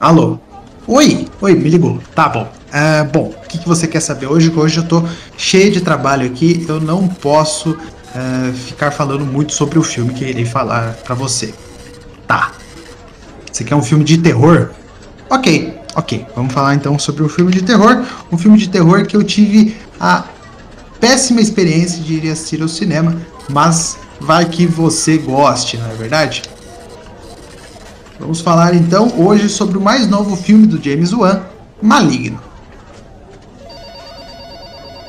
Alô? Oi, oi, me ligou. Tá bom. Uh, bom, o que, que, você quer saber hoje? Hoje eu tô cheio de trabalho aqui, eu não posso uh, ficar falando muito sobre o filme que irei falar para você. Tá. Você quer um filme de terror? Ok, ok. Vamos falar então sobre um filme de terror. Um filme de terror que eu tive a péssima experiência de ir assistir ao cinema, mas vai que você goste, não é verdade? Vamos falar então hoje sobre o mais novo filme do James Wan, Maligno.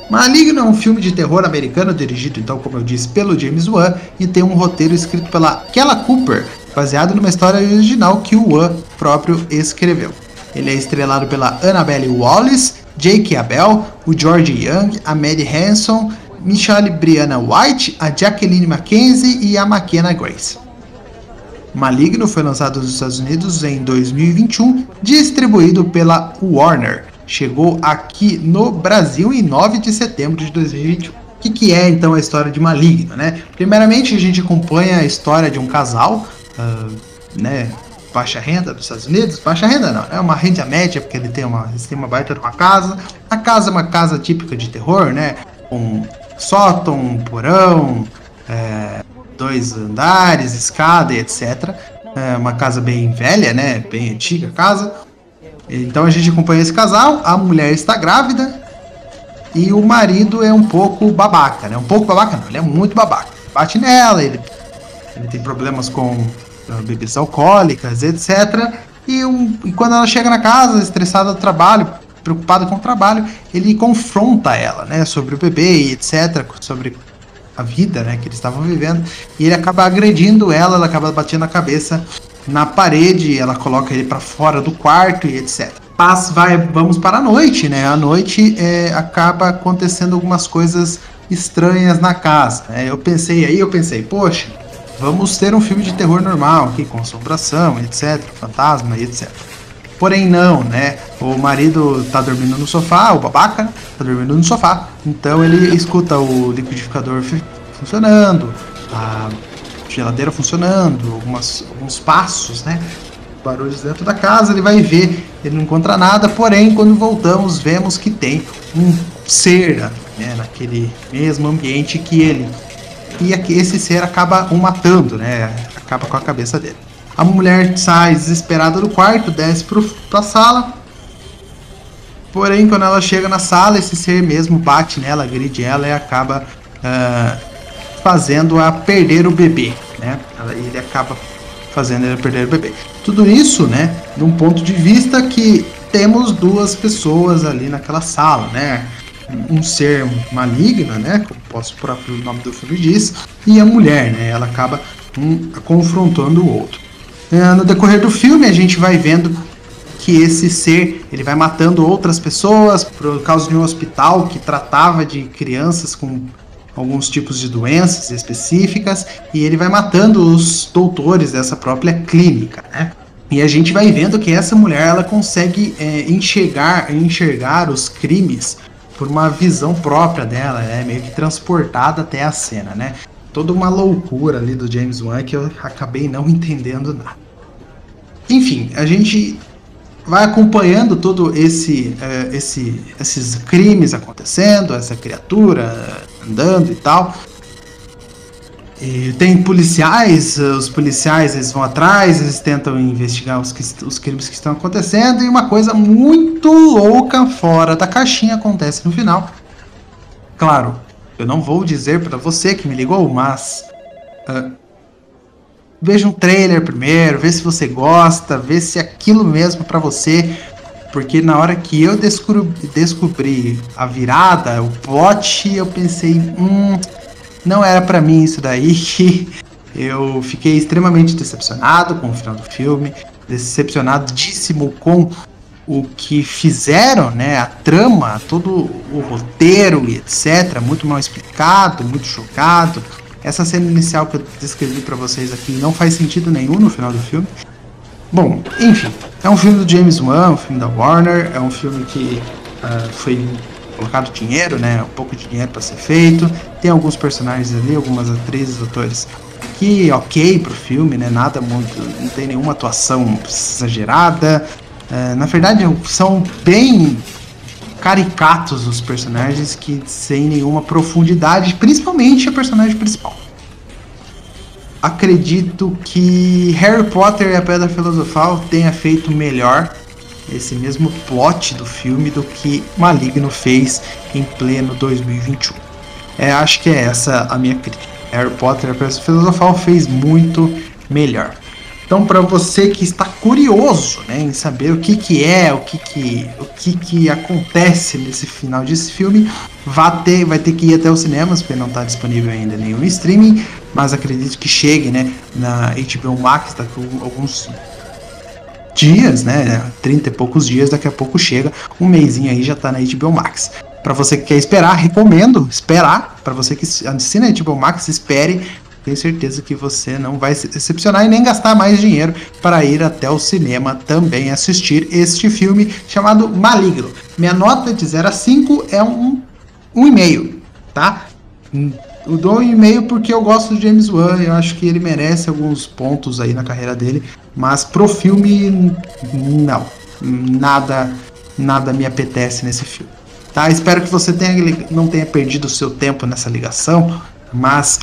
Maligno é um filme de terror americano dirigido, então, como eu disse, pelo James Wan e tem um roteiro escrito pela Kella Cooper, baseado numa história original que o Wan próprio escreveu. Ele é estrelado pela Annabelle Wallis, Jake Abel, o George Young, a Maddie Hanson, Michelle Brianna White, a Jacqueline Mackenzie e a McKenna Grace. Maligno foi lançado nos Estados Unidos em 2021, distribuído pela Warner chegou aqui no Brasil em 9 de setembro de 2021. O que, que é então a história de Maligno, né? Primeiramente a gente acompanha a história de um casal, uh, né? Baixa renda dos Estados Unidos, baixa renda não, é uma renda média, porque ele tem uma, eles têm uma baita de uma casa. A casa é uma casa típica de terror, né? Com sótão, porão, é, dois andares, escada e etc. É uma casa bem velha, né? Bem antiga casa. Então a gente acompanha esse casal, a mulher está grávida e o marido é um pouco babaca, né? Um pouco babaca não, ele é muito babaca. Bate nela, ele, ele tem problemas com uh, bebidas alcoólicas, etc. E, um, e quando ela chega na casa, estressada do trabalho, preocupada com o trabalho, ele confronta ela, né? Sobre o bebê e etc. Sobre a vida, né? Que eles estavam vivendo. E ele acaba agredindo ela, ela acaba batendo a cabeça na parede, ela coloca ele para fora do quarto e etc. Paz, vai, vamos para a noite, né? A noite é, acaba acontecendo algumas coisas estranhas na casa. Né? Eu pensei aí, eu pensei, poxa, vamos ter um filme de terror normal aqui, com assombração, etc, fantasma e etc. Porém não, né? O marido tá dormindo no sofá, o babaca né? tá dormindo no sofá. Então ele escuta o liquidificador funcionando, a geladeira funcionando, algumas, alguns passos, né? Barulhos dentro da casa, ele vai ver, ele não encontra nada, porém, quando voltamos, vemos que tem um ser né, naquele mesmo ambiente que ele. E esse ser acaba o matando, né? Acaba com a cabeça dele. A mulher sai desesperada do quarto, desce para a sala. Porém, quando ela chega na sala, esse ser mesmo bate nela, agride ela e acaba uh, fazendo-a perder o bebê, né? Ele acaba fazendo ela perder o bebê. Tudo isso, né, de um ponto de vista que temos duas pessoas ali naquela sala, né? Um ser maligno, né? Como posso, o próprio nome do filme diz, e a mulher, né? Ela acaba um, confrontando o outro. É, no decorrer do filme, a gente vai vendo que esse ser ele vai matando outras pessoas por causa de um hospital que tratava de crianças com alguns tipos de doenças específicas e ele vai matando os doutores dessa própria clínica, né? E a gente vai vendo que essa mulher ela consegue é, enxergar, enxergar os crimes por uma visão própria dela, é meio que transportada até a cena, né? Toda uma loucura ali do James Wan que eu acabei não entendendo nada. Enfim, a gente vai acompanhando todo esse, uh, esse esses crimes acontecendo, essa criatura andando e tal. E tem policiais, os policiais eles vão atrás, eles tentam investigar os, os crimes que estão acontecendo e uma coisa muito louca fora da caixinha acontece no final. Claro, eu não vou dizer para você que me ligou, mas uh, veja um trailer primeiro, vê se você gosta, vê se é aquilo mesmo para você, porque na hora que eu descobri, descobri a virada, o plot, eu pensei, hum, não era para mim isso daí. Eu fiquei extremamente decepcionado com o final do filme, decepcionadíssimo com o que fizeram, né, a trama, todo o roteiro e etc, muito mal explicado, muito chocado. Essa cena inicial que eu descrevi para vocês aqui não faz sentido nenhum no final do filme. Bom, enfim, é um filme do James Wan, um filme da Warner, é um filme que uh, foi colocado dinheiro, né, um pouco de dinheiro para ser feito. Tem alguns personagens ali, algumas atrizes, atores que ok pro filme, né, nada muito, não tem nenhuma atuação exagerada. É, na verdade, são bem caricatos os personagens que sem nenhuma profundidade, principalmente a personagem principal. Acredito que Harry Potter e a Pedra Filosofal tenha feito melhor esse mesmo plot do filme do que Maligno fez em pleno 2021. É, acho que é essa a minha crítica. Harry Potter e a Pedra Filosofal fez muito melhor. Então, para você que está curioso né, em saber o que, que é, o que, que, o que, que acontece nesse final desse filme, vai ter, vai ter que ir até os cinemas, porque não está disponível ainda nenhum streaming, mas acredito que chegue né, na HBO Max, daqui a alguns dias, né? 30 e poucos dias, daqui a pouco chega, um mêsinho aí já está na HBO Max. Para você que quer esperar, recomendo esperar. Para você que assina a HBO Max, espere tenho certeza que você não vai se decepcionar e nem gastar mais dinheiro para ir até o cinema também assistir este filme chamado Maligno. Minha nota de 0 a 5 é um, um e-mail, tá? Eu dou um e-mail porque eu gosto do James Wan, eu acho que ele merece alguns pontos aí na carreira dele, mas pro filme não, nada nada me apetece nesse filme. Tá? Espero que você tenha, não tenha perdido o seu tempo nessa ligação, mas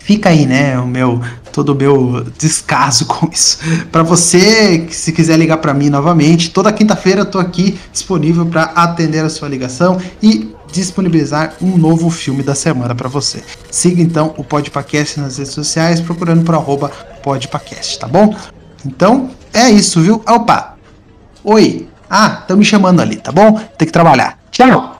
fica aí, né, o meu todo o meu descaso com isso. Para você que se quiser ligar para mim novamente, toda quinta-feira eu tô aqui disponível para atender a sua ligação e disponibilizar um novo filme da semana para você. Siga então o Podpacast nas redes sociais procurando por arroba Podpacast, tá bom? Então, é isso, viu? Opa! Oi! Ah, estão me chamando ali, tá bom? Tem que trabalhar. Tchau!